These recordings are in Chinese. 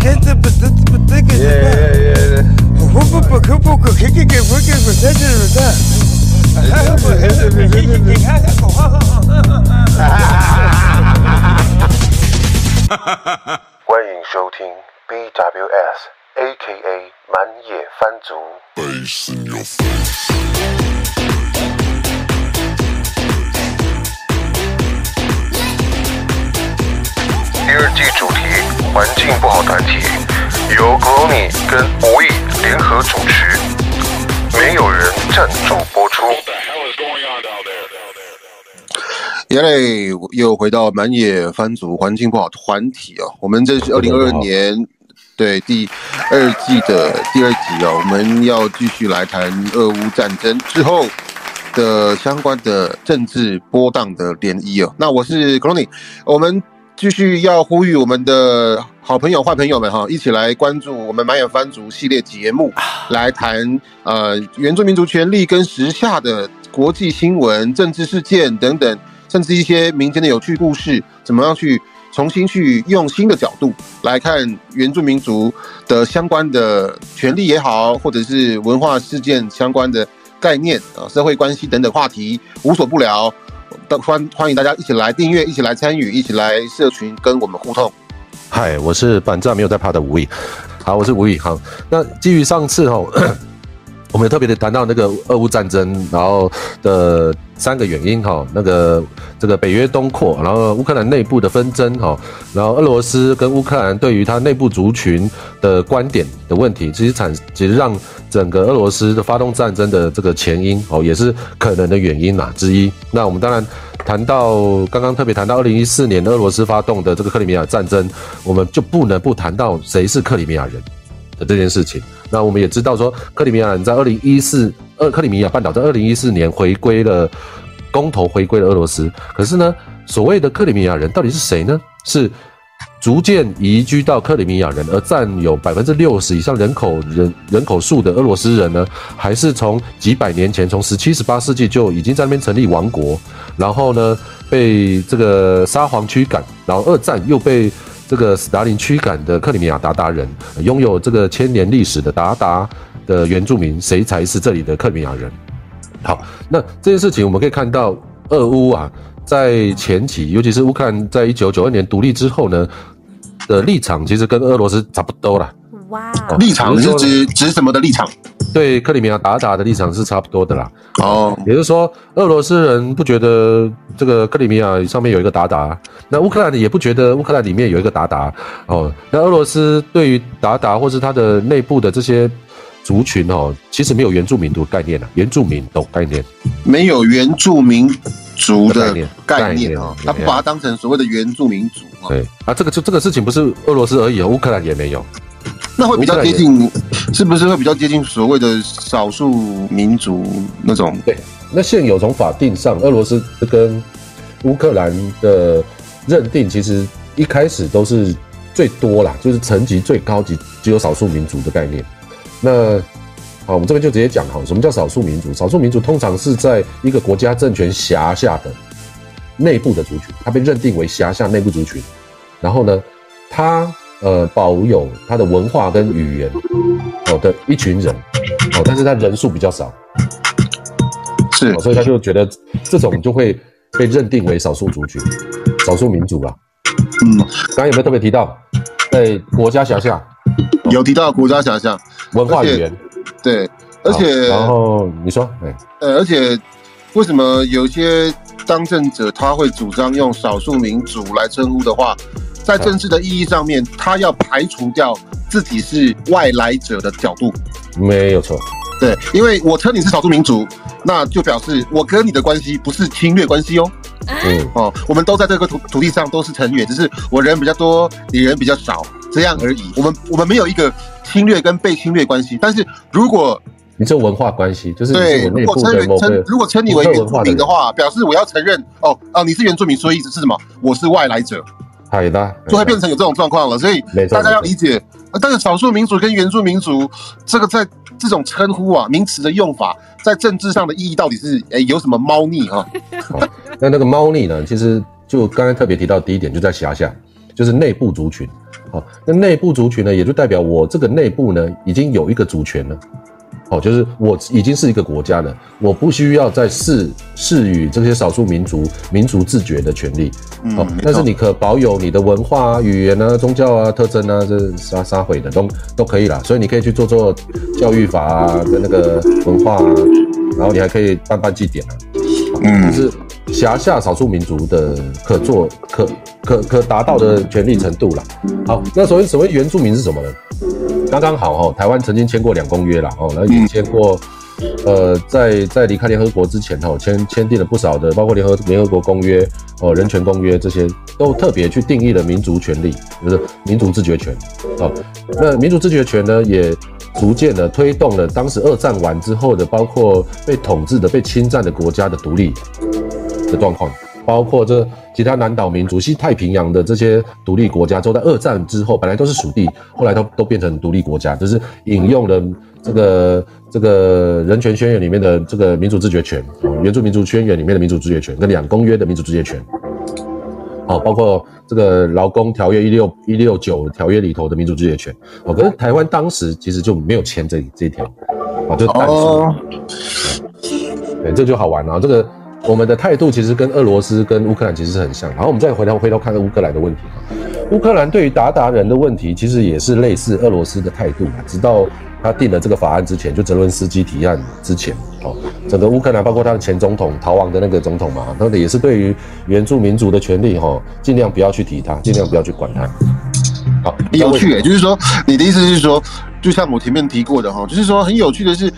看这不这不这个什么？不不不可不可可给给不给不这是不是？还不还是不是？你看看狗，欢迎收听 BWS A.K.A 满野番族。第二季主题： 环境不好团体，由 Glony 跟无意联合主持，没有人赞助播出。耶嘞，又回到满野番族环境不好团体哦。我们这是二零二二年对第二季的第二集哦，我们要继续来谈俄乌战争之后的相关的政治波荡的涟漪哦。那我是 Crony，我们继续要呼吁我们的好朋友、坏朋友们哈，一起来关注我们满眼番族系列节目，来谈呃原住民族权利跟时下的国际新闻、政治事件等等，甚至一些民间的有趣故事，怎么样去重新去用新的角度来看原住民族的相关的权利也好，或者是文化事件相关的概念啊、社会关系等等话题，无所不聊。都欢欢迎大家一起来订阅，一起来参与，一起来社群跟我们互动。嗨，我是板正没有在怕的吴毅。好，我是吴毅。好，那基于上次哈，我们特别的谈到那个俄乌战争，然后的三个原因哈，那个这个北约东扩，然后乌克兰内部的纷争哈，然后俄罗斯跟乌克兰对于它内部族群的观点的问题，其实产其实让整个俄罗斯的发动战争的这个前因哦，也是可能的原因啦之一。那我们当然谈到刚刚特别谈到二零一四年俄罗斯发动的这个克里米亚战争，我们就不能不谈到谁是克里米亚人的这件事情。那我们也知道说，克里米亚人在二零一四二克里米亚半岛在二零一四年回归了公投回归了俄罗斯。可是呢，所谓的克里米亚人到底是谁呢？是逐渐移居到克里米亚人，而占有百分之六十以上人口人人口数的俄罗斯人呢？还是从几百年前，从十七、十八世纪就已经在那边成立王国，然后呢被这个沙皇驱赶，然后二战又被这个斯大林驱赶的克里米亚鞑靼人，拥有这个千年历史的鞑靼的原住民，谁才是这里的克里米亚人？好，那这件事情我们可以看到，俄乌啊，在前期，尤其是乌克兰在一九九二年独立之后呢，的立场其实跟俄罗斯差不多啦。哇，立场是指指什么的立场？对克里米亚鞑靼的立场是差不多的啦。哦，也就是说，俄罗斯人不觉得这个克里米亚上面有一个鞑靼，那乌克兰也不觉得乌克兰里面有一个鞑靼。哦，那俄罗斯对于鞑靼或是它的内部的这些族群哦，其实没有原住民族概念啊，原住民懂概念。没有原住民族的概念概念哦，他不把它当成所谓的原住民族哦，对啊，这个就这个事情不是俄罗斯而已哦，乌克兰也没有。那会比较接近，是不是会比较接近所谓的少数民族那种？对，那现有从法定上，俄罗斯跟乌克兰的认定，其实一开始都是最多啦，就是层级最高级，只有少数民族的概念。那好，我们这边就直接讲哈，什么叫少数民族？少数民族通常是在一个国家政权辖下的内部的族群，它被认定为辖下内部族群。然后呢，它呃保有它的文化跟语言哦的一群人哦，但是他人数比较少。是哦，所以他就觉得这种就会被认定为少数族群、少数民族啦。嗯，刚刚有没有特别提到，在国家辖下有提到国家想象，文化语言？对，而且然后你说，哎，呃，而且为什么有些当政者他会主张用少数民族来称呼的话，在政治的意义上面，他要排除掉自己是外来者的角度。没有错，对，因为我称你是少数民族，那就表示我跟你的关系不是侵略关系哦。嗯，哦，我们都在这个土土地上都是成员，只是我人比较多，你人比较少，这样而已。我们我们没有一个侵略跟被侵略关系。但是如果你这文化关系就是你对，如果称如果称你为原住民的话，表示我要承认哦哦你是原住民，所以意思是什么？我是外来者，海的，就会变成有这种状况了。所以大家要理解，呃但是少数民族跟原住民族这个在这种称呼啊名词的用法，在政治上的意义到底是诶有什么猫腻啊？好，那那个猫腻呢？其实就刚才特别提到第一点，就在辖下，就是内部族群。好，那内部族群呢，也就代表我这个内部呢已经有一个族群了。哦，就是我已经是一个国家了，我不需要再赐赐予这些少数民族民族自觉的权利。哦，但是你可保有你的文化啊、语言啊、宗教啊、特征啊，这杀杀毁的都都可以啦。所以你可以去做做教育法啊，跟那个文化啊，然后你还可以办办祭典啊。嗯，就是辖下少数民族的可做可可可达到的权利程度啦。好，那所谓所谓原住民是什么呢？刚刚好哦，台湾曾经签过两公约啦，哦，然后也签过，呃，在在离开联合国之前哦，签签订了不少的，包括联合联合国公约哦，人权公约这些，都特别去定义了民族权利，就是民族自决权哦。那民族自决权呢，也逐渐的推动了当时二战完之后的，包括被统治的、被侵占的国家的独立的状况。包括这其他南岛民族、西太平洋的这些独立国家，都在二战之后本来都是属地，后来都都变成独立国家，就是引用了这个这个人权宣言里面的这个民主自决权，原住民族宣言里面的民主自决权，跟两公约的民主自决权，好，包括这个劳工条约一六一六九条约里头的民主自决权，哦，可是台湾当时其实就没有签这这一条，啊，就淡出，对，这就好玩了，这个。我们的态度其实跟俄罗斯、跟乌克兰其实是很像。然后我们再回头回头看看乌克兰的问题乌克兰对于达达人的问题，其实也是类似俄罗斯的态度。直到他定了这个法案之前，就泽伦斯基提案之前，哦，整个乌克兰包括他的前总统逃亡的那个总统嘛，他也是对于原住民族的权利，哈，尽量不要去提他，尽量不要去管他。好，有趣诶，就是说你的意思是说，就像我前面提过的哈，就是说很有趣的是。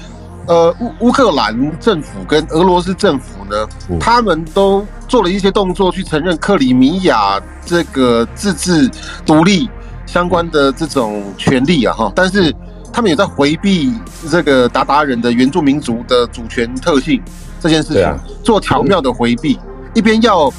呃，乌乌克兰政府跟俄罗斯政府呢，他们都做了一些动作去承认克里米亚这个自治独立相关的这种权利啊，哈，但是他们也在回避这个鞑靼人的原住民族的主权特性这件事情，做巧妙的回避，一边要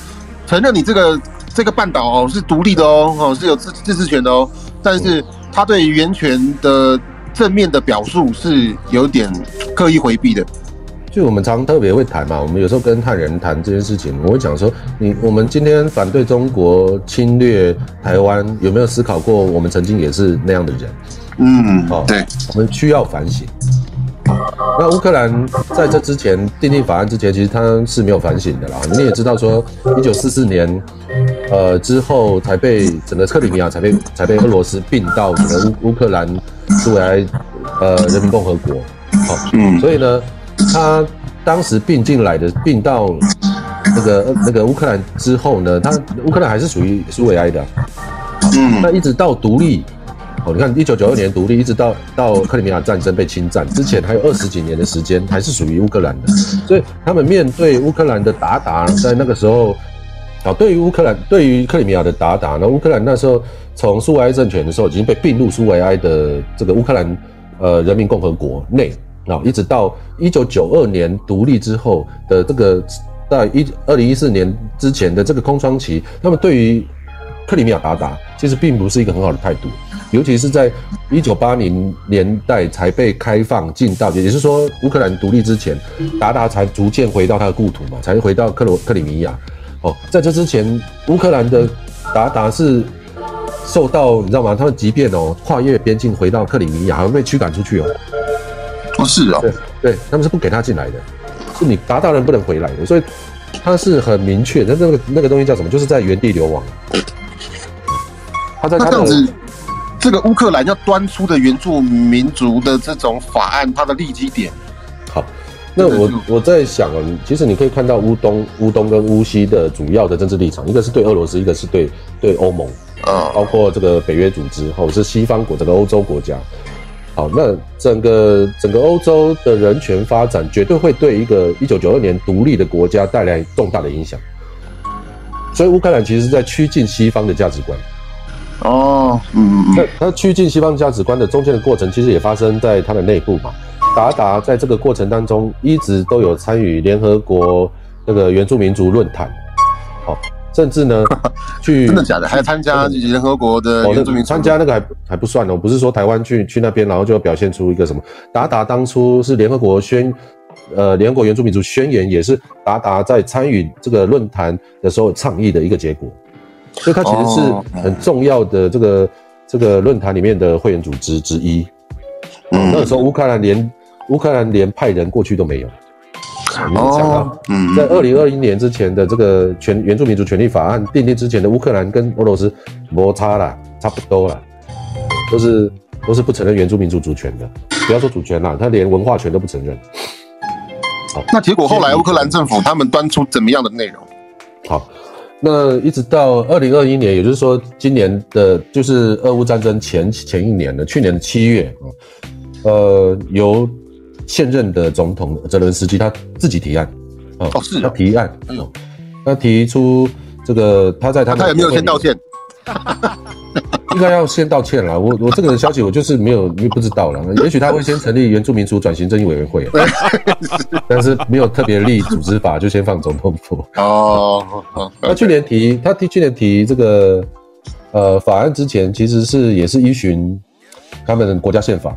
承认你这个这个半岛哦是独立的哦，哦是有自自治权的哦，但是他对源权的。正面的表述是有点刻意回避的，就我们常特别会谈嘛，我们有时候跟汉人谈这件事情，我会讲说，你我们今天反对中国侵略台湾，有没有思考过我们曾经也是那样的人？嗯，哦，对，我们需要反省。那乌克兰在这之前订立法案之前，其实他是没有反省的啦。你也知道说，一九四四年，呃之后才被整个克里米亚才被才被俄罗斯并到整个乌乌克兰。苏维埃呃人民共和国，好，嗯，所以呢，他当时并进来的并到那个那个乌克兰之后呢，他乌克兰还是属于苏维埃的，嗯，那一直到独立，哦，你看一九九二年独立，一直到到克里米亚战争被侵占之前，还有二十几年的时间，还是属于乌克兰的，所以他们面对乌克兰的达达，在那个时候，啊，对于乌克兰对于克里米亚的达达，那乌克兰那时候。从苏维埃政权的时候，已经被并入苏维埃的这个乌克兰呃人民共和国内啊，一直到一九九二年独立之后的这个在一二零一四年之前的这个空窗期，那么对于克里米亚达达其实并不是一个很好的态度，尤其是在一九八零年代才被开放进到，也就是说乌克兰独立之前，达达才逐渐回到他的故土嘛，才回到克罗克里米亚。哦，在这之前，乌克兰的达达是。受到你知道吗？他们即便哦跨越边境回到克里米亚，还会被驱赶出去哦。哦，是啊，对对，他们是不给他进来的，是你达到人不能回来的，所以他是很明确。那那个那个东西叫什么？就是在原地流亡。他在他这样子，这个乌克兰要端出的原住民族的这种法案，它的立基点。好，那我我在想啊，其实你可以看到乌东、乌东跟乌西的主要的政治立场，一个是对俄罗斯，一个是对对欧盟。啊，包括这个北约组织，或者是西方国，这个欧洲国家，好，那整个整个欧洲的人权发展，绝对会对一个一九九二年独立的国家带来重大的影响。所以乌克兰其实是在趋近西方的价值观。哦，嗯，那它趋近西方价值观的中间的过程，其实也发生在它的内部嘛。达达在这个过程当中，一直都有参与联合国那个原住民族论坛。好。甚至呢，去真的假的？还参加联合国的原住民参加那个还还不算哦，不是说台湾去去那边，然后就表现出一个什么？达达当初是联合国宣，呃，联合国原住民族宣言也是达达在参与这个论坛的时候倡议的一个结果，所以它其实是很重要的这个这个论坛里面的会员组织之一。嗯那个时候乌克兰连乌克兰连派人过去都没有。哦，，嗯，在二零二一年之前的这个全原住民族权利法案订定之前的乌克兰跟俄罗斯摩擦啦，差不多啦，都是都是不承认原住民族主权的。不要说主权啦，他连文化权都不承认。好那结果后来乌克兰政府他们端出怎么样的内容？好，那一直到二零二一年，也就是说今年的，就是俄乌战争前前一年的去年的七月啊，呃，由现任的总统泽伦斯基他自己提案啊，哦是啊他提案，哎呦，他提出这个他在他的他有没有先道歉？应该要先道歉了。我我这个消息我就是没有不知道了。也许他会先成立原住民族转型正义委员会，但是没有特别立组织法，就先放总统府。哦，好 他去年提，他提去年提这个呃法案之前，其实是也是依循他们国家宪法，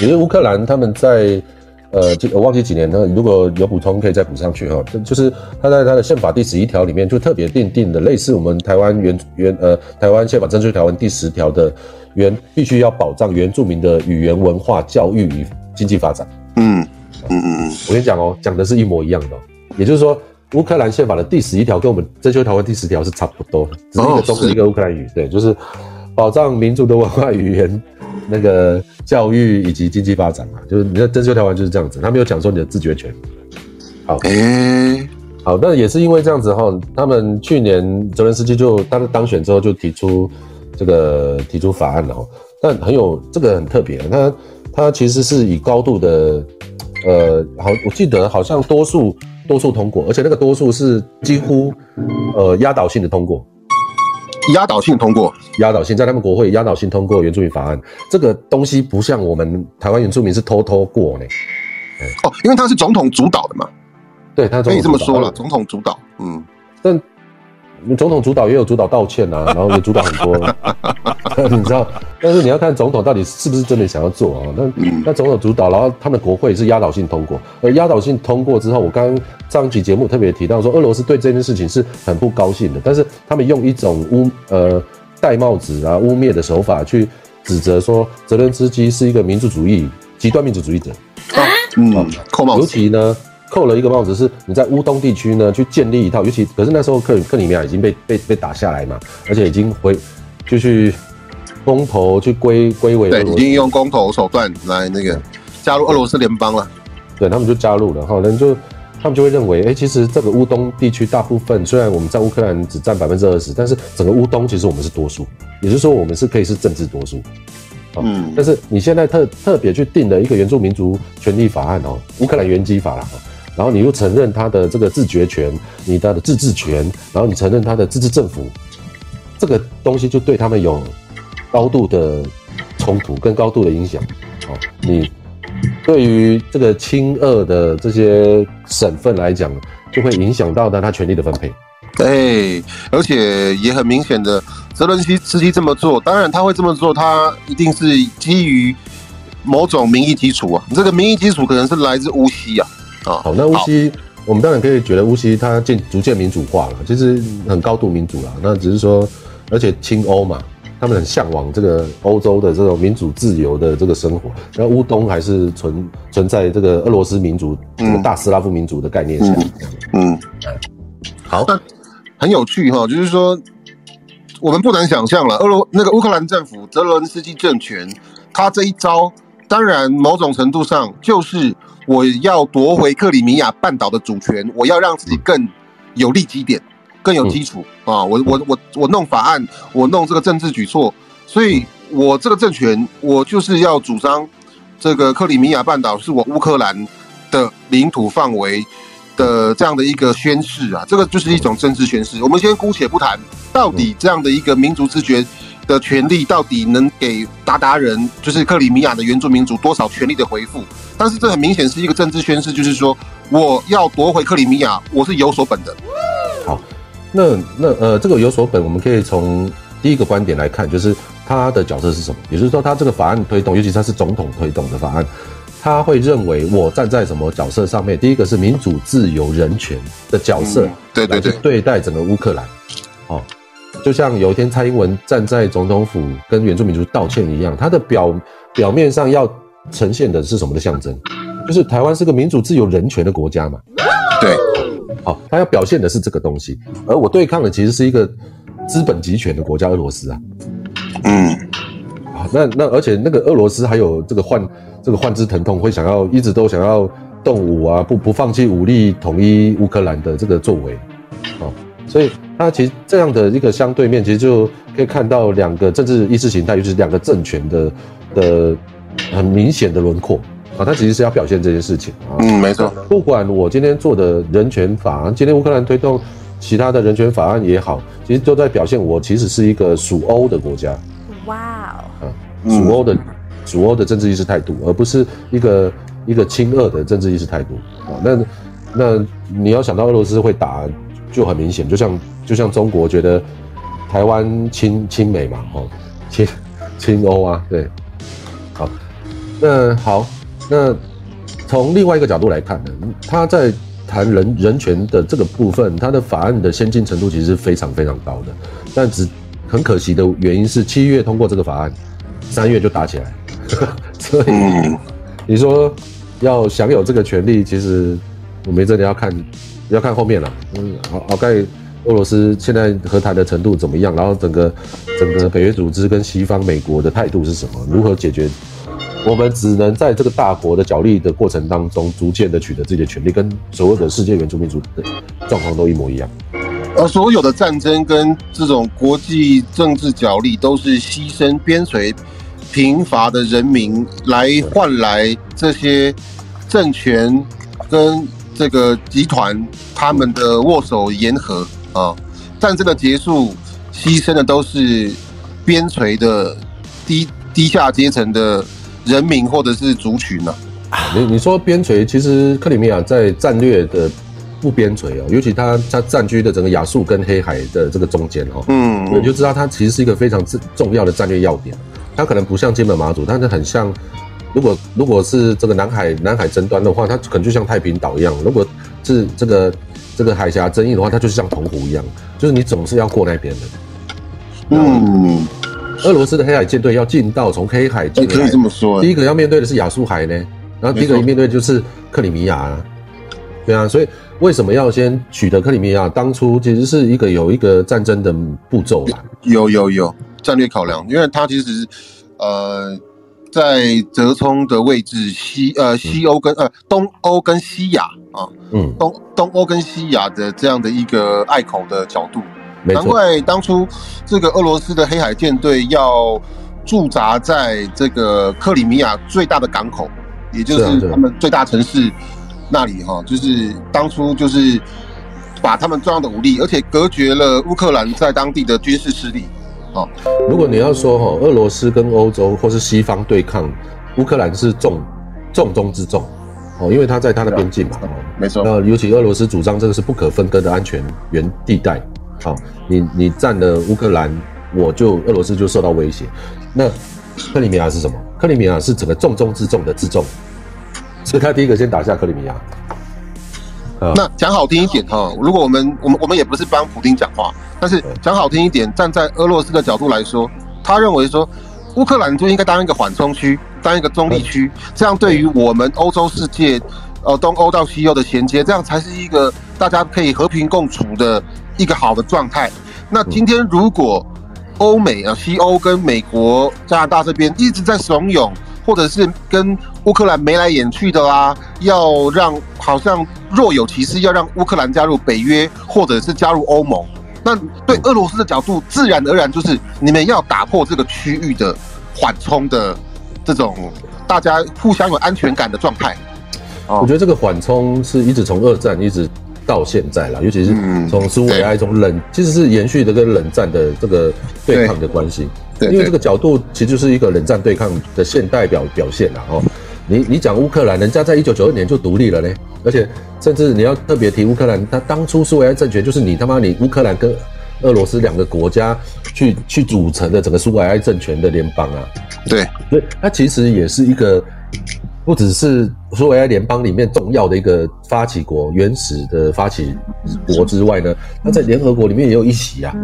也就是乌克兰他们在呃这我忘记几年了，如果有补充可以再补上去哈。就是他在他的宪法第十一条里面就特别定定的，类似我们台湾原原呃台湾宪法征税条文第十条的原必须要保障原住民的语言文化教育与经济发展。嗯嗯嗯我跟你讲哦，讲的是一模一样的哦、也就是说，乌克兰宪法的第十一条跟我们征修条文第十条是差不多的，只是一个中文一个乌克兰语，对，就是保障民族的文化语言、那个教育以及经济发展嘛，就是你的征修条文就是这样子，他没有讲说你的自觉权。嗯，哎，好，那也是因为这样子哈，他们去年泽连斯基就他的当选之后就提出这个提出法案了哈，但很有这个很特别，他他其实是以高度的呃，好，我记得好像多数多数通过，而且那个多数是几乎呃压倒性的通过，压倒性通过。压倒性在他们国会压倒性通过原住民法案，这个东西不像我们台湾原住民是偷偷过呢，哦，因为他是总统主导的嘛，对他可以这么说了，了。总统主导。嗯，但总统主导也有主导道歉啊，然后也主导很多，你知道？但是你要看总统到底是不是真的想要做啊？那那总统主导，然后他们国会是压倒性通过，而压倒性通过之后，我刚刚上期节目特别提到说，俄罗斯对这件事情是很不高兴的，但是他们用一种污呃戴帽子啊污蔑的手法去指责说泽连斯基是一个民族主义极端民族主义者，啊嗯，扣帽尤。其呢，扣了一个帽子是你在乌东地区呢去建立一套，尤其可是那时候克克里米亚已经被被被打下来嘛，而且已经回就去公投去归归为对，已经用公投手段来那个加入俄罗斯联邦了。对他们就加入了哈，人就他们就会认为，哎、其实这个乌东地区大部分虽然我们在乌克兰只占百分之二十，但是整个乌东其实我们是多数，也就是说我们是可以是政治多数。哦嗯但是你现在特特别去定了一个原住民族权利法案哦，乌克兰原基法啦，哦然后你又承认他的这个自决权，你的自治权，然后你承认他的自治政府，这个东西就对他们有高度的冲突跟高度的影响。哦，你对于这个亲俄的这些省份来讲，就会影响到他他权力的分配。对，而且也很明显的，泽伦斯斯基这么做，当然他会这么做，他一定是基于某种民意基础啊。这个民意基础可能是来自乌西啊，啊，好，那乌西，我们当然可以觉得乌西它渐逐渐民主化了，其实很高度民主了。那只是说，而且亲欧嘛，他们很向往这个欧洲的这种民主自由的这个生活。那乌东还是存存在这个俄罗斯民主、这个大斯拉夫民主的概念下。嗯，好，很有趣哈，就是说，我们不难想象了，俄罗那个乌克兰政府泽伦斯基政权，他这一招，当然某种程度上就是我要夺回克里米亚半岛的主权，我要让自己更有利基点，更有基础啊！我我我我弄法案，我弄这个政治举措，所以我这个政权，我就是要主张这个克里米亚半岛是我乌克兰的领土范围。的这样的一个宣誓啊，这个就是一种政治宣誓。我们先姑且不谈到底这样的一个民族自觉的权利，到底能给达达人，就是克里米亚的原住民族多少权利的回复？但是这很明显是一个政治宣誓，就是说我要夺回克里米亚，我是有所本的。好，那那呃，这个有所本，我们可以从第一个观点来看，就是他的角色是什么？也就是说，他这个法案推动，尤其他是总统推动的法案。他会认为我站在什么角色上面？第一个是民主、自由、人权的角色，嗯对对对对待整个乌克兰，哦，就像有一天蔡英文站在总统府跟原住民族道歉一样，他的表表面上要呈现的是什么的象征？就是台湾是个民主、自由、人权的国家嘛。对，好，他要表现的是这个东西，而我对抗的其实是一个资本集权的国家俄罗斯啊。嗯，啊，那那而且那个俄罗斯还有这个患这个患肢疼痛，会想要一直都想要动武啊，不不放弃武力统一乌克兰的这个作为，哦，所以它其实这样的一个相对面，其实就可以看到两个政治意识形态，就是两个政权的的很明显的轮廓啊，它其实是要表现这件事情啊。嗯，没错，不管我今天做的人权法案，今天乌克兰推动其他的人权法案也好，其实都在表现我其实是一个属欧的国家。哇哦，啊属欧的属欧的政治意识态度，而不是一个一个亲俄的政治意识态度啊。那那你要想到俄罗斯会打，就很明显，就像就像中国觉得台湾亲亲美嘛，哦，亲亲欧啊，对，好，那好，那从另外一个角度来看呢，他在谈人人权的这个部分，他的法案的先进程度其实是非常非常高的，但只很可惜的原因是七月通过这个法案，三月就打起来，所以嗯，你说要享有这个权利，其实我们真的要看要看后面了。嗯，好，好盖俄罗斯现在和谈的程度怎么样？然后整个整个北约组织跟西方美国的态度是什么？如何解决？我们只能在这个大国的角力的过程当中，逐渐的取得自己的权利，跟所有的世界原住民族的状况都一模一样。而所有的战争跟这种国际政治角力，都是牺牲边陲贫乏的人民，来换来这些政权跟这个集团他们的握手言和啊。战争的结束，牺牲的都是边陲的低低下阶层的人民或者是族群呢、你你说边陲，其实克里米亚在战略的不边陲哦，尤其它它占据的整个亚速跟黑海的这个中间哦，嗯你就知道它其实是一个非常重重要的战略要点。它可能不像金门马祖，但是很像，如果如果是这个南海南海争端的话，它可能就像太平岛一样；如果是这个这个海峡争议的话，它就是像澎湖一样，就是你总是要过那边的。嗯，俄罗斯的黑海舰队要进到从黑海进来可以这，么说。第一个要面对的是亚速海呢，然后第一个面对的就是克里米亚啊，对啊，所以为什么要先取得克里米亚？当初其实是一个有一个战争的步骤啦，有有有战略考量，因为它其实呃在折冲的位置西呃西欧跟呃东欧跟西亚啊嗯，东东欧跟西亚的这样的一个隘口的角度，难，怪当初这个俄罗斯的黑海舰队要驻扎在这个克里米亚最大的港口，也就是他们最大城市那里哈，就是当初就是把他们重要的武力，而且隔绝了乌克兰在当地的军事势力。如果你要说哈，俄罗斯跟欧洲或是西方对抗乌克兰是重重中之重哦，因为它在它的边境嘛，哦没错，那尤其俄罗斯主张这个是不可分割的安全原地带，好、你你占了乌克兰，我就俄罗斯就受到威胁。那克里米亚是什么？克里米亚是整个重中之重的之重，所以他第一个先打下克里米亚。啊那讲好听一点哈，如果我们我们我们也不是帮普丁讲话，但是讲好听一点，站在俄罗斯的角度来说，他认为说乌克兰就应该当一个缓冲区，当一个中立区，这样对于我们欧洲世界，呃东欧到西欧的衔接，这样才是一个大家可以和平共处的一个好的状态。那今天如果欧美啊西欧跟美国、加拿大这边一直在怂恿，或者是跟乌克兰眉来眼去的啦，要让好像若有其事要让乌克兰加入北约，或者是加入欧盟。那对俄罗斯的角度，自然而然就是你们要打破这个区域的缓冲的这种大家互相有安全感的状态。我觉得这个缓冲是一直从二战一直到现在啦，尤其是嗯从苏维埃从冷，其实是延续的跟冷战的这个对抗的关系。因为这个角度其实就是一个冷战对抗的现代表表现了。哦，你你讲乌克兰，人家在一九九二年就独立了嘞，而且甚至你要特别提乌克兰，他当初苏维埃政权就是你他妈你乌克兰跟俄罗斯两个国家去去组成的整个苏维埃政权的联邦啊。对，所以它其实也是一个不只是苏维埃联邦里面重要的一个发起国、原始的发起国之外呢，它在联合国里面也有一席啊。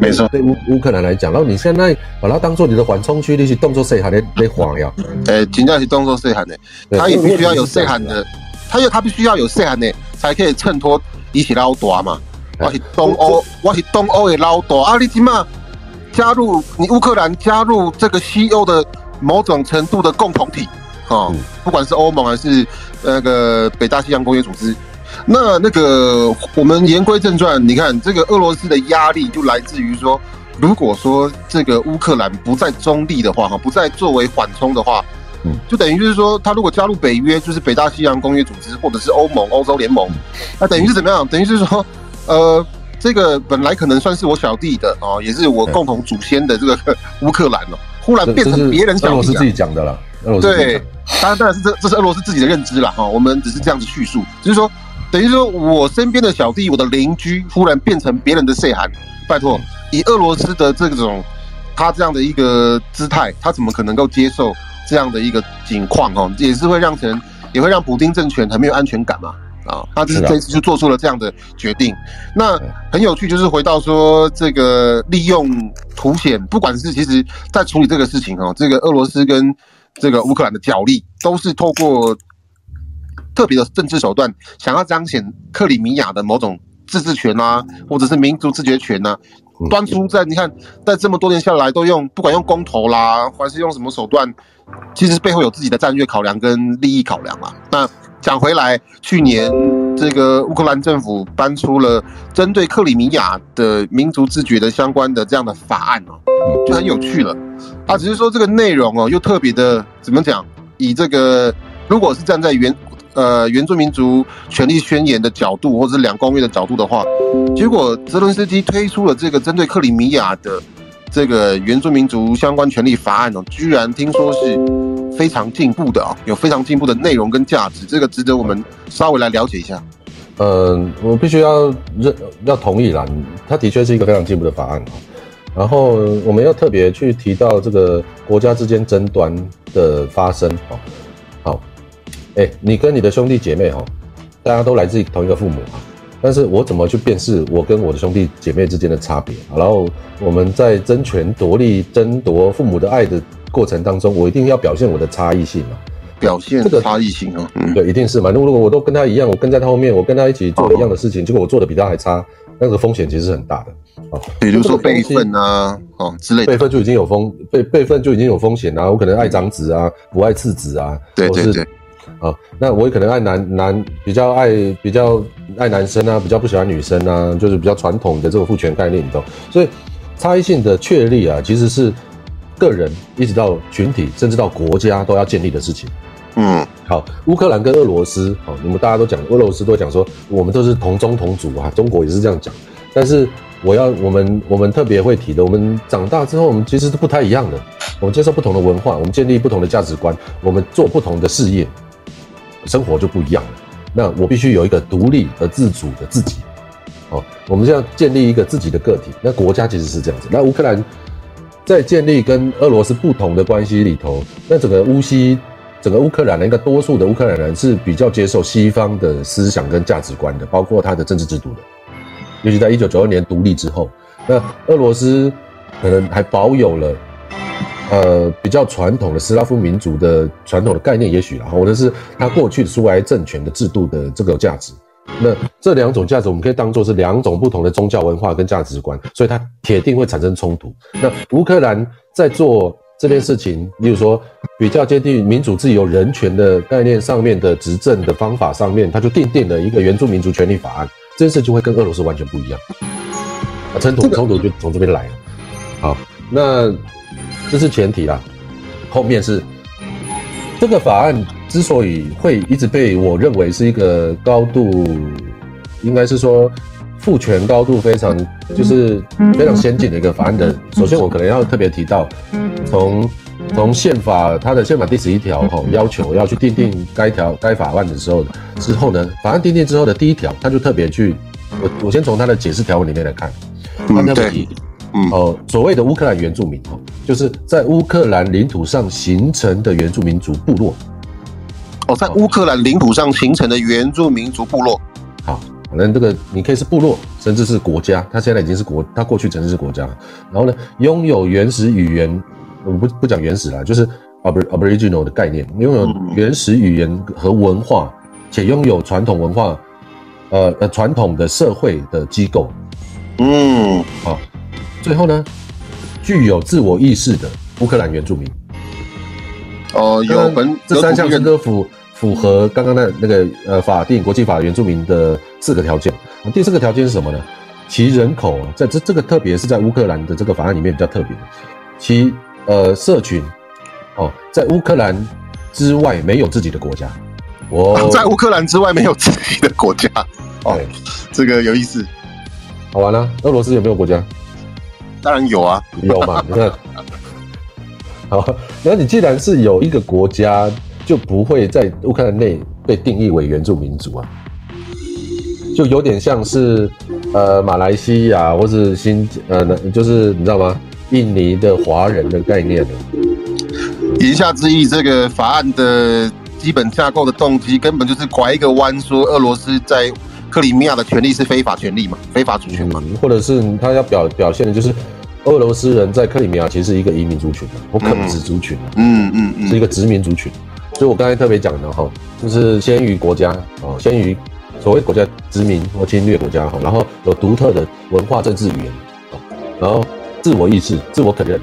没错，对乌乌克兰来讲，然后你现在把它当做你的缓冲区，你去动作谁还得得晃呀？呃，紧张是动作谁喊的，对他也必须要有谁喊的，他要他必须要有谁喊的，才可以衬托一起捞大嘛。哎我是东欧，我是东欧的捞大啊！你起码加入你乌克兰加入这个西欧的某种程度的共同体哦，嗯不管是欧盟还是那个北大西洋公约组织。那那个我们言归正传，你看这个俄罗斯的压力就来自于说，如果说这个乌克兰不再中立的话，哈，不再作为缓冲的话，嗯就等于就是说，他如果加入北约，就是北大西洋公约组织，或者是欧盟、欧洲联盟，那等于是怎么样？等于是说，呃，这个本来可能算是我小弟的哦，也是我共同祖先的这个乌克兰哦，忽然变成别人小弟啊俄罗斯自。己讲的啦，俄罗斯对，当然当然是这这是俄罗斯自己的认知了哈，我们只是这样子叙述，就是说，等于说我身边的小弟，我的邻居，忽然变成别人的岁寒，拜托，以俄罗斯的这种他这样的一个姿态，他怎么可能够接受这样的一个情况哦？也是会让成，也会让普京政权很没有安全感嘛。啊，他这这次就做出了这样的决定。那很有趣，就是回到说这个利用凸显，不管是其实在处理这个事情哦，这个俄罗斯跟这个乌克兰的角力，都是透过特别的政治手段，想要彰显克里米亚的某种自治权啊，或者是民族自决权啊，嗯端出在你看，在这么多年下来，都用不管用公投啦，还是用什么手段，其实背后有自己的战略考量跟利益考量嘛。那讲回来，去年这个乌克兰政府搬出了针对克里米亚的民族自觉的相关的这样的法案哦，就很有趣了。啊，只是说这个内容哦，又特别的怎么讲？以这个如果是站在原呃原住民族权利宣言的角度，或者是两公约的角度的话，结果泽伦斯基推出了这个针对克里米亚的这个原住民族相关权利法案哦，居然听说是非常进步的啊、有非常进步的内容跟价值，这个值得我们稍微来了解一下。嗯，我必须要认要同意啦，它的确是一个非常进步的法案啊。然后我们要特别去提到这个国家之间争端的发生哦。好，哎，你跟你的兄弟姐妹哦，大家都来自同一个父母啊，但是我怎么去辨识我跟我的兄弟姐妹之间的差别？然后我们在争权夺利、争夺父母的爱的过程当中，我一定要表现我的差异性嘛。表现这个差异性啊，嗯，对，一定是嘛。如果我都跟他一样，我跟在他后面，我跟他一起做一样的事情，结果我做的比他还差，那个风险其实是很大的。哦，比如说备份啊，哦之类的，备份就已经有风备备份就已经有风险啊，我可能爱长子啊，不爱次子啊，对对对，啊，那我也可能爱男男比较爱比较爱男生啊，比较不喜欢女生啊，就是比较传统的这种父权概念，你懂？所以差异性的确立啊，其实是个人一直到群体，甚至到国家都要建立的事情。嗯，好，乌克兰跟俄罗斯，好，你们大家都讲，俄罗斯都讲说我们都是同宗同族啊，中国也是这样讲。但是我要我们我们特别会提的，我们长大之后，我们其实是不太一样的。我们接受不同的文化，我们建立不同的价值观，我们做不同的事业，生活就不一样了。那我必须有一个独立而自主的自己。哦，我们这样建立一个自己的个体。那国家其实是这样子。那乌克兰在建立跟俄罗斯不同的关系里头，那整个乌西。整个乌克兰的一个多数的乌克兰人是比较接受西方的思想跟价值观的，包括他的政治制度的。尤其在一九九二年独立之后，那俄罗斯可能还保有了呃比较传统的斯拉夫民族的传统的概念，也许啦，或者是他过去苏维埃政权的制度的这个价值。那这两种价值，我们可以当做是两种不同的宗教文化跟价值观，所以它铁定会产生冲突。那乌克兰在做。这件事情，例如说比较接近民主、自由、人权的概念上面的执政的方法上面，他就定定了一个原住民族权利法案，这件事就会跟俄罗斯完全不一样。啊，冲突冲突就从这边来了。好，那这是前提啦，后面是这个法案之所以会一直被我认为是一个高度，应该是说。父权高度非常，就是非常先进的一个法案的。首先，我可能要特别提到，从从宪法它的宪法第十一条哈要求要去订定该条该法案的时候之后呢，法案订定之后的第一条，他就特别去，我我先从它的解释条文里面来看，他特别提，嗯哦，所谓的乌克兰原住民哦，就是在乌克兰领土上形成的原住民族部落，哦，在乌克兰领土上形成的原住民族部落。好，反正这个你可以是部落，甚至是国家。它现在已经是国，它过去曾经是国家。然后呢，拥有原始语言，我不不讲原始啦，就是 abor aboriginal 的概念，拥有原始语言和文化，且拥有传统文化，呃呃传统的社会的机构。嗯，好，最后呢，具有自我意识的乌克兰原住民。哦，有本这三项是都符符合刚刚的那个呃法定国际法原住民的四个条件。第四个条件是什么呢？其人口啊，在这这个特别是在乌克兰的这个法案里面比较特别，其呃社群哦，在乌克兰之外没有自己的国家。哦，在乌克兰之外没有自己的国家。哦，这个有意思。好玩了，俄罗斯有没有国家？当然有啊，有嘛？你看。好，那你既然是有一个国家，就不会在乌克兰内被定义为原住民族啊，就有点像是呃马来西亚或是新呃，就是你知道吗？印尼的华人的概念呢？言下之意，这个法案的基本架构的动机，根本就是拐一个弯，说俄罗斯在克里米亚的权利是非法权利嘛，非法主权嘛，或者是他要表表现的就是。俄罗斯人在克里米亚其实是一个移民族群或垦殖族群嗯嗯嗯，是一个殖民族群。所以我刚才特别讲的哈，就是先于国家哦，先于所谓国家殖民或侵略国家哈，然后有独特的文化、政治、语言，然后自我意识、自我肯认。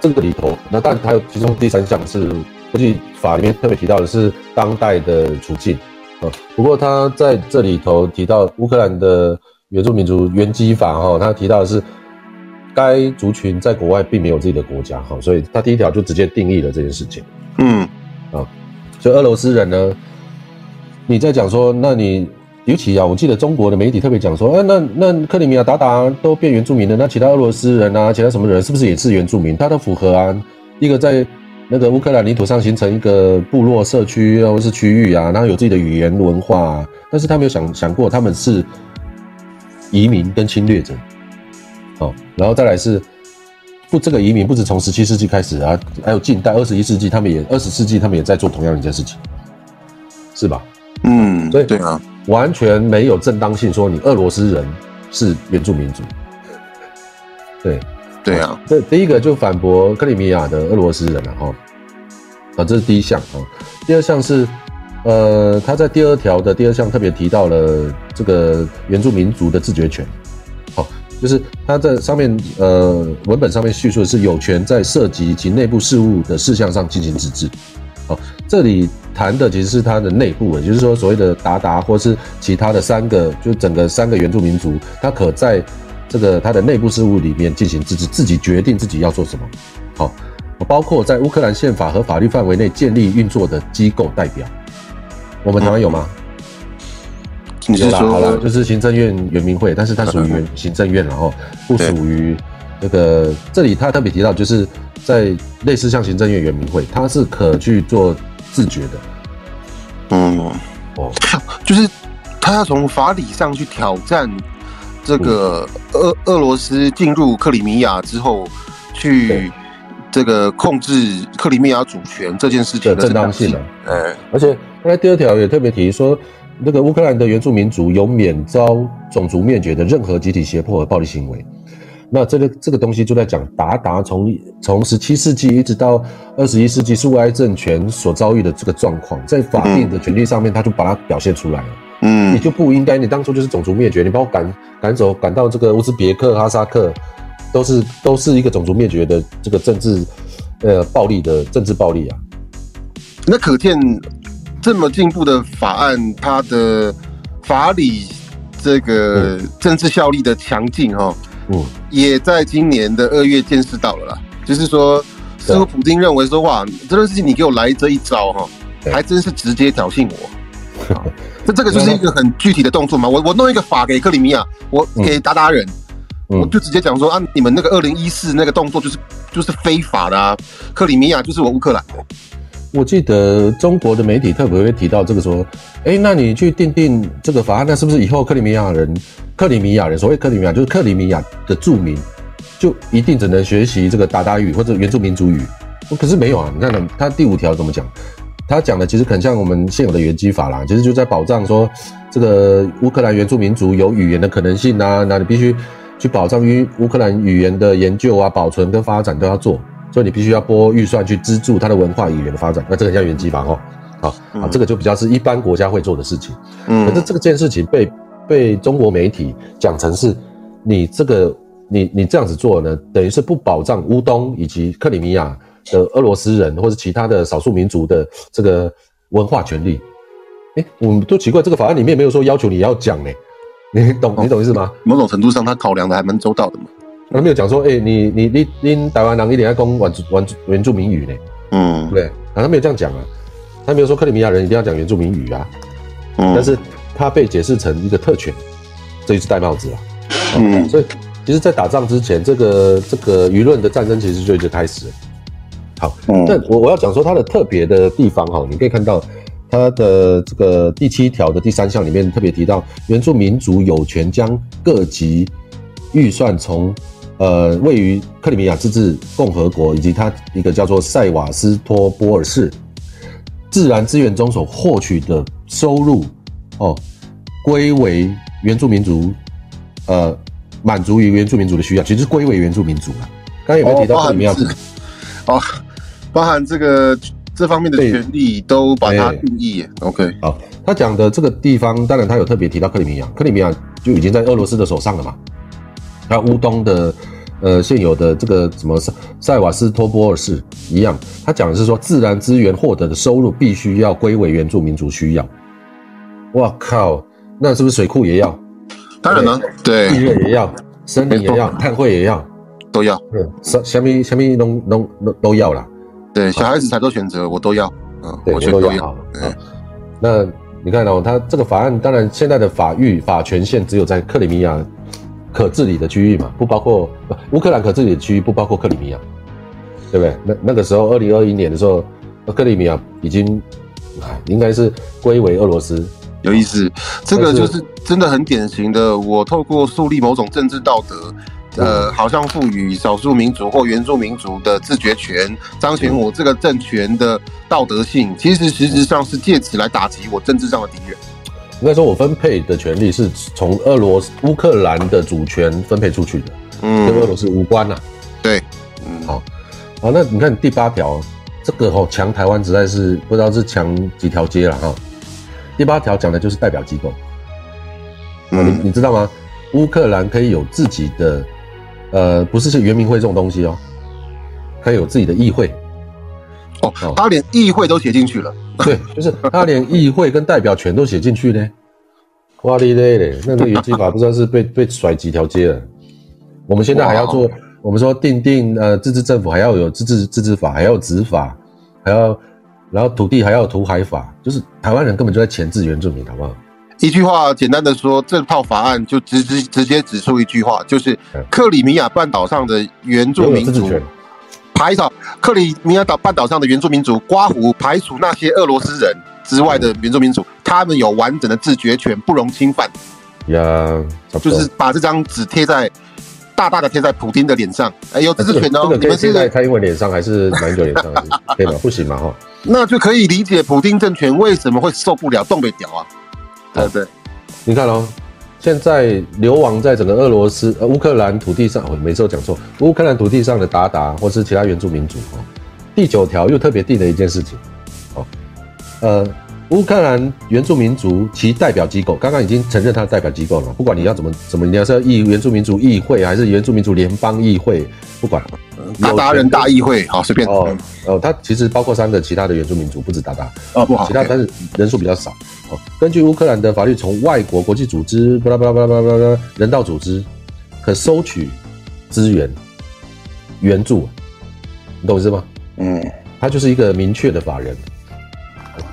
这个里头，那但还有其中第三项是国际法里面特别提到的是当代的处境啊。不过他在这里头提到乌克兰的原住民族原基法哈，他提到的是。该族群在国外并没有自己的国家，哈，所以他第一条就直接定义了这件事情。嗯，啊，所以俄罗斯人呢，你在讲说，那你尤其啊，我记得中国的媒体特别讲说，哎，那那克里米亚达达都变原住民了，那其他俄罗斯人啊，其他什么人是不是也是原住民？他都符合啊，一个在那个乌克兰领土上形成一个部落社区或是区域啊，然后有自己的语言文化，啊但是他没有想想过他们是移民跟侵略者。哦，然后再来是不这个移民不止从十七世纪开始啊，还有近代二十一世纪，他们也二十世纪他们也在做同样一件事情，是吧？嗯，所以对啊，完全没有正当性说你俄罗斯人是原住民族。对，对啊，这第一个就反驳克里米亚的俄罗斯人了哈。啊，这是第一项啊。第二项是，呃，他在第二条的第二项特别提到了这个原住民族的自决权。好就是他在上面，呃，文本上面叙述的是有权在涉及其内部事务的事项上进行自治。好，这里谈的其实是他的内部，也就是说所谓的达达或是其他的三个，就整个三个原住民族，他可在这个他的内部事务里面进行自治，自己决定自己要做什么。好，包括在乌克兰宪法和法律范围内建立运作的机构代表，我们台湾有吗？有啦，好了，就是行政院原民会，但是它属于行政院，然后不属于那个。这里他特别提到，就是在类似像行政院原民会，它是可去做自觉的。嗯，哦，就是他要从法理上去挑战这个俄俄罗斯进入克里米亚之后，去这个控制克里米亚主权这件事情的正当性。哎，而且刚才第二条也特别提说。那个乌克兰的原住民族有免遭种族灭绝的任何集体胁迫和暴力行为，那这个这个东西就在讲达达从从十七世纪一直到二十一世纪苏维埃政权所遭遇的这个状况，在法定的权利上面，他就把它表现出来了。嗯，你就不应该，你当初就是种族灭绝，你把我赶赶走，赶到这个乌兹别克、哈萨克，都是都是一个种族灭绝的这个政治，呃，暴力的政治暴力啊。那可见。这么进步的法案，它的法理这个政治效力的强劲，哈，嗯，也在今年的二月见识到了啦。就是说，似乎普京认为说，哇，这件事情你给我来这一招，哈，还真是直接挑衅我。这这个就是一个很具体的动作嘛。我我弄一个法给克里米亚，我给达达人，我就直接讲说啊，你们那个二零一四那个动作就是就是非法的啊，克里米亚就是我乌克兰的。我记得中国的媒体特别会提到这个说，哎，那你去定定这个法案，那是不是以后克里米亚人、克里米亚人，所谓克里米亚就是克里米亚的住民，就一定只能学习这个达达语或者原住民族语？可是没有啊，你看他第五条怎么讲？他讲的其实很像我们现有的原基法啦，其实就在保障说这个乌克兰原住民族有语言的可能性啊，那你必须去保障于乌克兰语言的研究啊、保存跟发展都要做，所以你必须要拨预算去资助它的文化语言的发展。那这个像原基法哦，好，好，这个就比较是一般国家会做的事情。嗯可是这个件事情被被中国媒体讲成是，你这个你你这样子做呢，等于是不保障乌东以及克里米亚的俄罗斯人或者其他的少数民族的这个文化权利。哎，我们都奇怪，这个法案里面没有说要求你要讲呢，你懂你懂意思吗？某种程度上，他考量的还蛮周到的嘛。他没有讲说，哎，你你你你台湾人一定要讲原住原住原住民语呢，嗯对不对？啊，他没有这样讲啊，他没有说克里米亚人一定要讲原住民语啊，嗯，但是他被解释成一个特权，这就是戴帽子了。嗯所以其实，在打仗之前，这个这个舆论的战争其实就已经开始了。好，嗯但我我要讲说它的特别的地方哈，你可以看到它的这个第七条的第三项里面特别提到，原住民族有权将各级预算从呃位于克里米亚自治共和国以及它一个叫做塞瓦斯托波尔市自然资源中所获取的收入哦，归为原住民族，呃，满足于原住民族的需要，其实归为原住民族了。刚刚有没有提到克里米亚？是哦，包含这个这方面的权利都把它定义。OK，好，他讲的这个地方，当然他有特别提到克里米亚，克里米亚就已经在俄罗斯的手上了嘛。还有乌东的呃现有的这个什么塞塞瓦斯托波尔市一样，他讲的是说自然资源获得的收入必须要归为原住民族需要。哇靠，那是不是水库也要，当然了，地对，热也要，森林也要，碳汇也要，都要。嗯，什什么什么都都都都要啦。对，小孩子才做选择，我都要。嗯，对，我全都要我都要好。。对好那你看哦，他这个法案，当然现在的法域法权限只有在克里米亚可治理的区域嘛，不包括不乌克兰可治理的区域，不包括克里米亚，对不对？那那个时候，二零二一年的时候，克里米亚已经哎应该是归为俄罗斯。有意思，这个就是真的很典型的，我透过树立某种政治道德，呃，好像赋予少数民族或原住民族的自觉权，彰显我这个政权的道德性，其实实质上是借此来打击我政治上的敌人。应该说，我分配的权利是从俄罗斯乌克兰的主权分配出去的，跟俄嗯，罗斯无关呐、对，嗯，好好，那你看第八条，这个哦强台湾实在是不知道是强几条街了哈。第八条讲的就是代表机构，你嗯，你知道吗？乌克兰可以有自己的，呃，不是是圆明会这种东西哦，他有自己的议会，哦哦，他连议会都写进去了，对，就是他连议会跟代表权都写进去呢。哇哩嘞嘞，那个原基法不知道是被被甩几条街了。我们现在还要做，我们说定定呃自治政府还要有自治自治法，还要执法，还要然后土地还要有土海法，就是台湾人根本就在钳制原住民，好不好？一句话，简单的说，这套法案就直直直接指出一句话，就是嗯克里米亚半岛上的原住民族。排除克里米亚岛半岛上的原住民族，刮胡排除那些俄罗斯人之外的原住民族，他们有完整的自决权，不容侵犯。呀，就是把这张纸贴在大大的贴在普京的脸上，哎，有自治权哦，这个可以你们是贴在蔡英文脸上还是马英九脸上？还是可以吗？不行嘛哈。那就可以理解普京政权为什么会受不了东北屌啊，对不对？你看哦，现在流亡在整个俄罗斯、呃乌克兰土地上，我每次都讲错，乌克兰土地上的鞑靼或是其他原住民族哦，第九条又特别定了一件事情，哦，呃，乌克兰原住民族其代表机构，刚刚已经承认它的代表机构了，不管你要怎么怎么，你要是要议原住民族议会还是原住民族联邦议会，不管，达达人大议会，好随便哦哦，它其实包括三个其他的原住民族，不止达达。哦不好其，他但是人数比较少。哦，根据乌克兰的法律，从外国国际组织、巴拉巴拉巴拉巴拉巴拉人道组织可收取资源援助，你懂我意思吗？嗯，它就是一个明确的法人。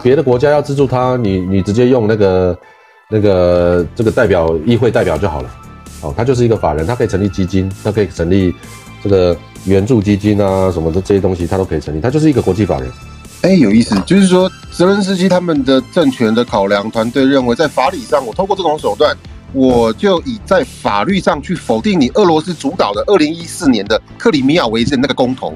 别的国家要资助他，你你直接用那个那个这个代表议会代表就好了。哦，他就是一个法人，他可以成立基金，他可以成立这个援助基金啊什么的这些东西，他都可以成立。他就是一个国际法人。哎，有意思，就是说泽伦斯基他们的政权的考量团队认为，在法理上，我透过这种手段，我就以在法律上去否定你俄罗斯主导的二零一四年的克里米亚为政那个公投。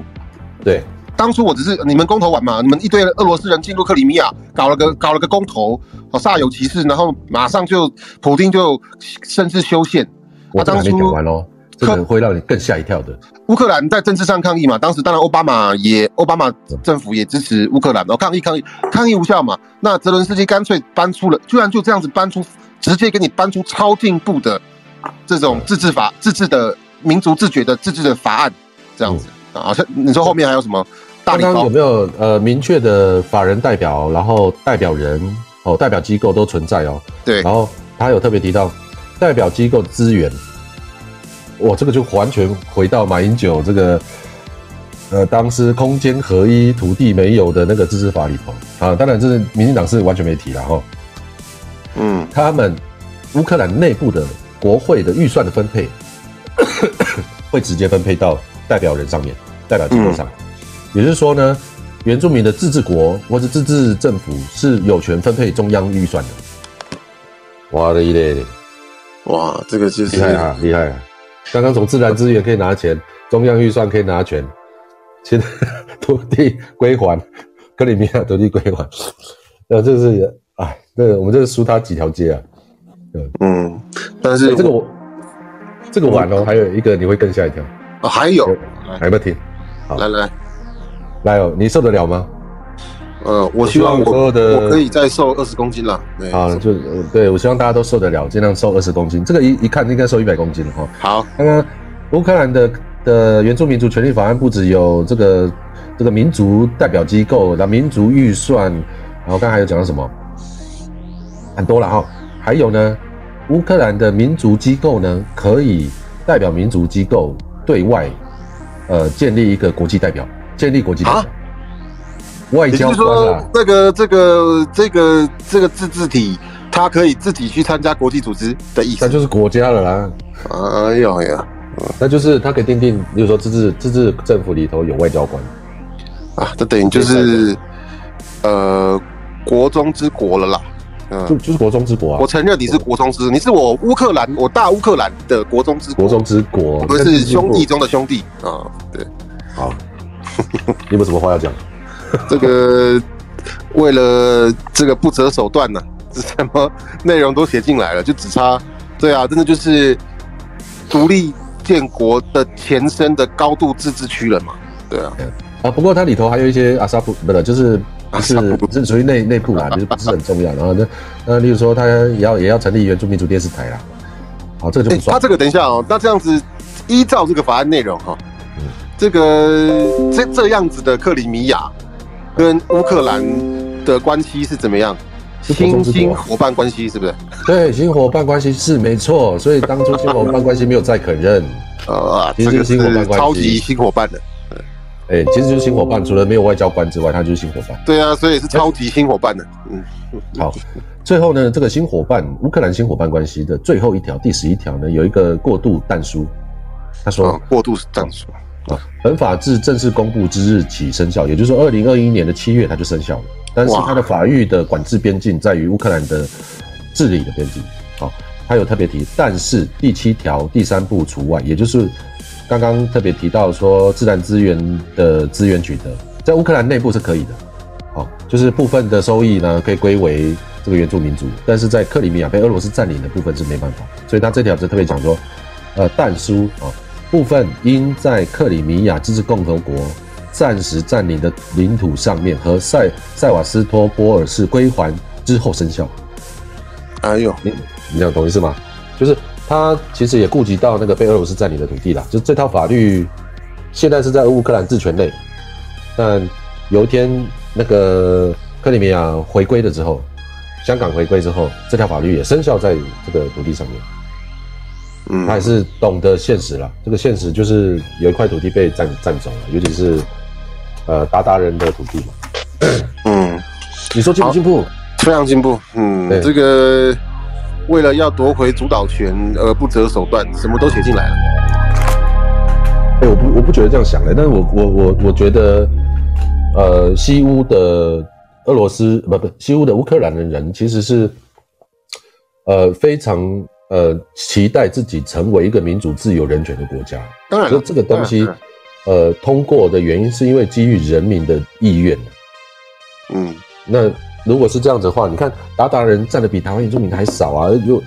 对，当初我只是你们公投完嘛，你们一堆俄罗斯人进入克里米亚，搞了个搞了个公投，哦煞有其事，然后马上就普京就甚至修宪。我这还没讲完哦，这克个会让你更吓一跳的。乌克兰在政治上抗议嘛，当时当然奥巴马也奥巴马政府也支持乌克兰，然后抗议抗议抗议无效嘛，那泽伦斯基干脆搬出了，居然就这样子搬出，直接给你搬出超进步的这种自治法、自治的民族自觉的自治的法案，这样子啊，好像你说后面还有什么大礼包刚刚有？没有呃明确的法人代表，然后代表人哦，代表机构都存在哦。对然后他有特别提到代表机构的资源，哇，这个就完全回到马英九这个呃当时空间合一、土地没有的那个自治法里头啊。当然，这是民进党是完全没提了哈。嗯，他们乌克兰内部的国会的预算的分配，会直接分配到代表人上面，代表机构上。也就是说呢，原住民的自治国或者自治政府是有权分配中央预算的。哇的一类，哇，这个就是厉害啊，厉害啊！刚刚从自然资源可以拿钱，中央预算可以拿钱，现在 土地归还，克里米亚土地归还，那，这是哎，这个我们这是输他几条街啊！嗯，但是这个我这个完哦，还有一个你会更吓一跳，哦还有没有听？来来，来哦，你受得了吗？呃，我希望我的我可以再瘦二十公斤了，对，啊，就呃对我希望大家都受得了，尽量瘦二十公斤。这个一一看应该瘦一百公斤了哈。好，刚刚乌克兰的的原住民族权利法案不只有这个这个民族代表机构，然后民族预算，然后刚才还有讲到什么，很多了哈。还有呢，乌克兰的民族机构呢，可以代表民族机构对外，呃，建立一个国际代表，建立国际代表，啊外交官啊，，这个这个这个这个自治体，它可以自己去参加国际组织的意思。那就是国家了啦。哎呀呀那就是他可以定定，比如说自治自治政府里头有外交官，啊，这等于就是呃国中之国了啦。嗯，就就是国中之国啊我，承认你是国中之，你是我乌克兰，我大乌克兰的国中之国中之国，我们是兄弟中的兄弟啊。对，好，你有没有什么话要讲？这个为了这个不择手段呢、这什么内容都写进来了，就只差，对啊，真的就是独立建国的前身的高度自治区了嘛？对啊，啊，不过它里头还有一些阿萨布，不是，就是不是不 是属于内内部啦，就是不是很重要。然后那那，例如说他也要也要成立原住民族电视台啦，好，这个就哎、不算他。这个等一下哦，那这样子依照这个法案内容哈、嗯这个这这样子的克里米亚跟乌克兰的关系是怎么样？新兴伙伴关系是不是？对，新伙伴关系是没错，所以当初新伙伴关系没有再可认，呃，其实这个新伙伴关系超级新伙伴的，哎，其实就是新伙伴，除了没有外交官之外，他就是新伙伴。对啊，所以是超级新伙伴的，嗯，好，最后呢，这个新伙伴乌克兰新伙伴关系的最后一条，第十一条呢，有一个过渡但书，他说啊，过渡弹书，啊，本法制正式公布之日起生效，也就是说，二零二一年的七月它就生效了。但是哇它的法律的管制边境在于乌克兰的治理的边境。好，它有特别提，但是第七条第三步除外，也就是刚刚特别提到说，自然资源的资源取得在乌克兰内部是可以的。好，就是部分的收益呢可以归为这个原住民族，但是在克里米亚被俄罗斯占领的部分是没办法，所以他这条就特别讲说，呃，但书啊，部分应在克里米亚自治共和国暂时占领的领土上面和塞塞瓦斯托波尔市归还之后生效。哎呦，你你这样懂意思吗？就是他其实也顾及到那个被俄罗斯占领的土地啦，就是这套法律现在是在乌克兰治权内，但有一天那个克里米亚回归了之后，香港回归之后，这条法律也生效在这个土地上面。嗯他，还是懂得现实了，这个现实就是有一块土地被占占走了，尤其是呃达达人的土地嘛。嗯，你说进不进步？非常进步，嗯，对这个为了要夺回主导权而不择手段，什么都写进来了，哎、我不我不觉得这样想的，但是我我我我觉得，呃，西乌的俄罗斯不不，西乌的乌克兰的人其实是，呃，非常呃期待自己成为一个民主、自由、人权的国家。当然了，所以这个东西，呃通过的原因，是因为基于人民的意愿。嗯，那如果是这样子的话，你看达达人占的比台湾原住民还少啊，又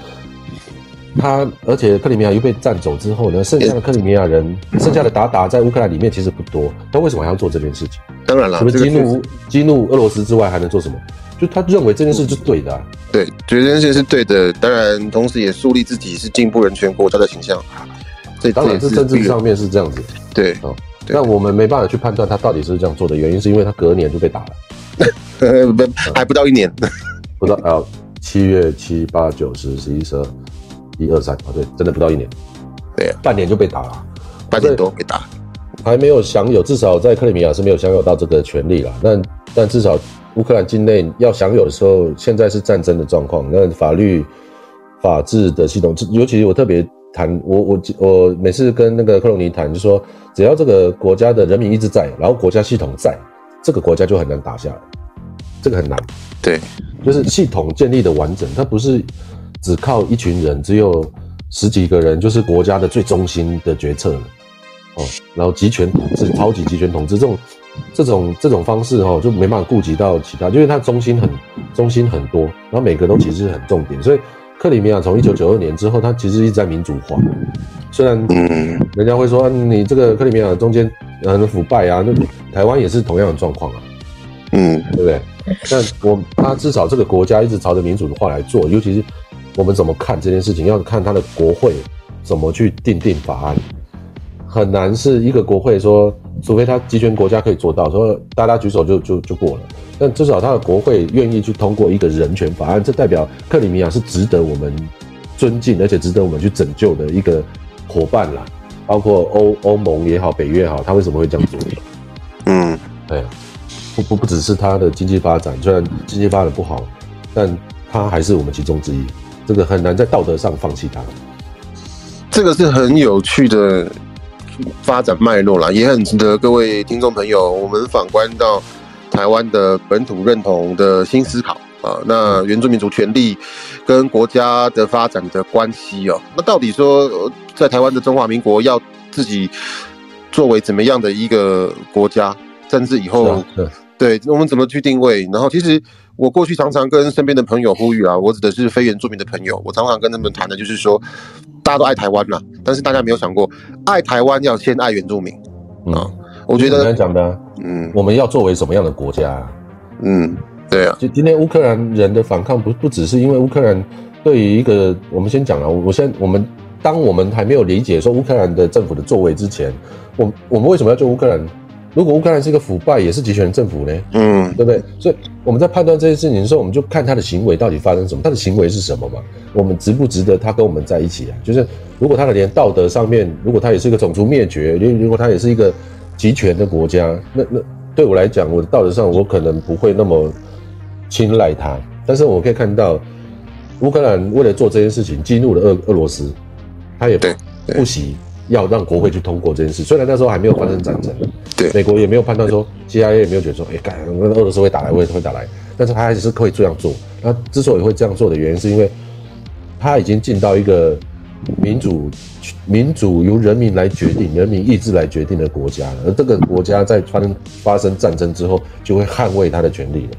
他而且克里米亚又被占走之后呢，剩下的克里米亚人，剩下的达达在乌克兰里面其实不多，他为什么还要做这件事情？当然了，除了激怒激怒俄罗斯之外，还能做什么？就他认为这件事是对的、啊，对，觉得这件事是对的，当然同时也树立自己是进步人权国家的形象。这当然是政治上面是这样子。对，哦，对那我们没办法去判断他到底是这样做的原因，是因为他隔年就被打了，呃，不还不到一年，不到啊七月七八九十十一十二一二三啊，对，真的不到一年，对啊，半年就被打了。半年多被打。还没有享有，至少在克里米亚是没有享有到这个权利啦。但但至少乌克兰境内要享有的时候，现在是战争的状况，那法律、法治的系统，尤其我特别谈，我我我每次跟那个克隆尼谈，就说只要这个国家的人民一直在，然后国家系统在，这个国家就很难打下来，这个很难。对，就是系统建立的完整，它不是只靠一群人，只有十几个人，就是国家的最中心的决策了。哦，然后集权统治、超级集权统治这种、这种、这种方式哦，就没办法顾及到其他，因为它中心很中心很多，然后每个都其实是很重点，所以克里米亚从一九九二年之后，它其实一直在民主化。虽然嗯，人家会说、啊你这个克里米亚中间很腐败啊，那台湾也是同样的状况啊。嗯，对不对？但我他至少这个国家一直朝着民主化来做，尤其是我们怎么看这件事情，要看他的国会怎么去定定法案，很难是一个国会说，除非他集权国家可以做到，说大家举手就就就过了。但至少他的国会愿意去通过一个人权法案，这代表克里米亚是值得我们尊敬，而且值得我们去拯救的一个伙伴啦。包括欧欧盟也好，北约也好，他为什么会这样做？嗯，对，不不不只是他的经济发展，虽然经济发展不好，但他还是我们其中之一。这个很难在道德上放弃他。这个是很有趣的发展脉络啦，也很值得各位听众朋友我们反观到台湾的本土认同的新思考啊。那原住民族权利跟国家的发展的关系哦，那到底说呃在台湾的中华民国要自己作为怎么样的一个国家，甚至以后啊，对，我们怎么去定位？然后其实我过去常常跟身边的朋友呼吁啊，我指的是非原住民的朋友，我常常跟他们谈的就是说，大家都爱台湾啦，但是大家没有想过，爱台湾要先爱原住民。嗯，我觉我刚才得，讲的啊，嗯我们要作为什么样的国家啊？嗯，对啊，就今天乌克兰人的反抗不不只是因为乌克兰对于一个，我们先讲了，我先我们当我们还没有理解说乌克兰的政府的作为之前，我我们为什么要救乌克兰？如果乌克兰是一个腐败也是集权政府呢？嗯对不对？所以我们在判断这件事情的时候，我们就看他的行为到底发生什么，他的行为是什么嘛？我们值不值得他跟我们在一起啊？就是如果他的连道德上面，如果他也是一个种族灭绝，如如果他也是一个集权的国家，那那对我来讲，我的道德上我可能不会那么青睐他。但是我可以看到，乌克兰为了做这件事情，激怒了俄俄罗斯，他也对对不惜要让国会去通过这件事。虽然那时候还没有发生战争，对美国也没有判断说，CIA 也没有觉得说，哎、干，那俄罗斯会打来，会会打来，但是他还是会这样做。那之所以会这样做的原因，是因为他已经进到一个民主、民主由人民来决定、人民意志来决定的国家了。而这个国家在发生发生战争之后，就会捍卫他的权利了。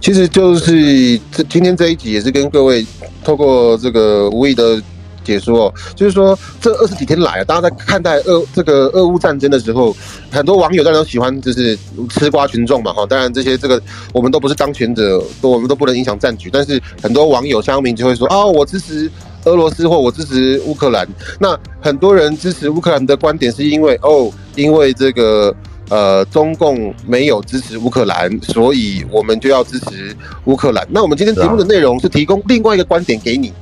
其实就是这今天这一集也是跟各位透过这个无意的解说哦，就是说这二十几天来啊，大家在看待俄这个俄乌战争的时候，很多网友当然都喜欢就是吃瓜群众嘛哈，当然这些这个我们都不是当权者，都我们都不能影响战局，但是很多网友乡民就会说啊，我支持。俄罗斯或我支持乌克兰，那很多人支持乌克兰的观点是因为哦，因为这个呃，中共没有支持乌克兰，所以我们就要支持乌克兰。那我们今天节目的内容是提供另外一个观点给你，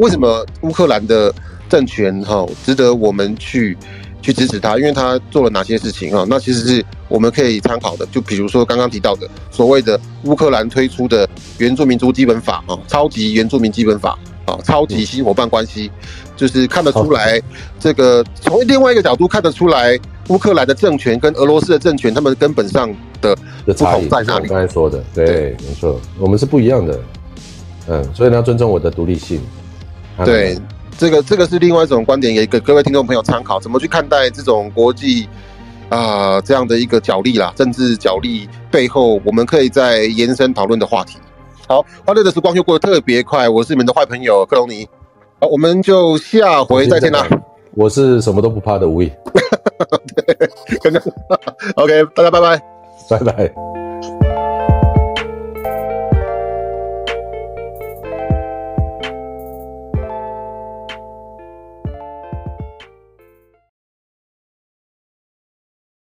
为什么乌克兰的政权哈、值得我们去去支持他？因为他做了哪些事情啊？那其实是我们可以参考的。就比如说刚刚提到的所谓的乌克兰推出的原住民族基本法啊，超级原住民基本法啊，超级新伙伴关系，就是看得出来这个从另外一个角度看得出来。乌克兰的政权跟俄罗斯的政权，他们根本上的不同在哪里刚？才说的，对，对没错，我们是不一样的，嗯，所以你要尊重我的独立性。啊对，这个这个是另外一种观点，也给各位听众朋友参考，怎么去看待这种国际啊、这样的一个角力啦，政治角力背后，我们可以再延伸讨论的话题。好，欢乐的时光又过得特别快，我是你们的坏朋友克隆尼，好，我们就下回再见啦。我是什么都不怕的吴毅，刚刚 OK，大家拜拜。拜拜。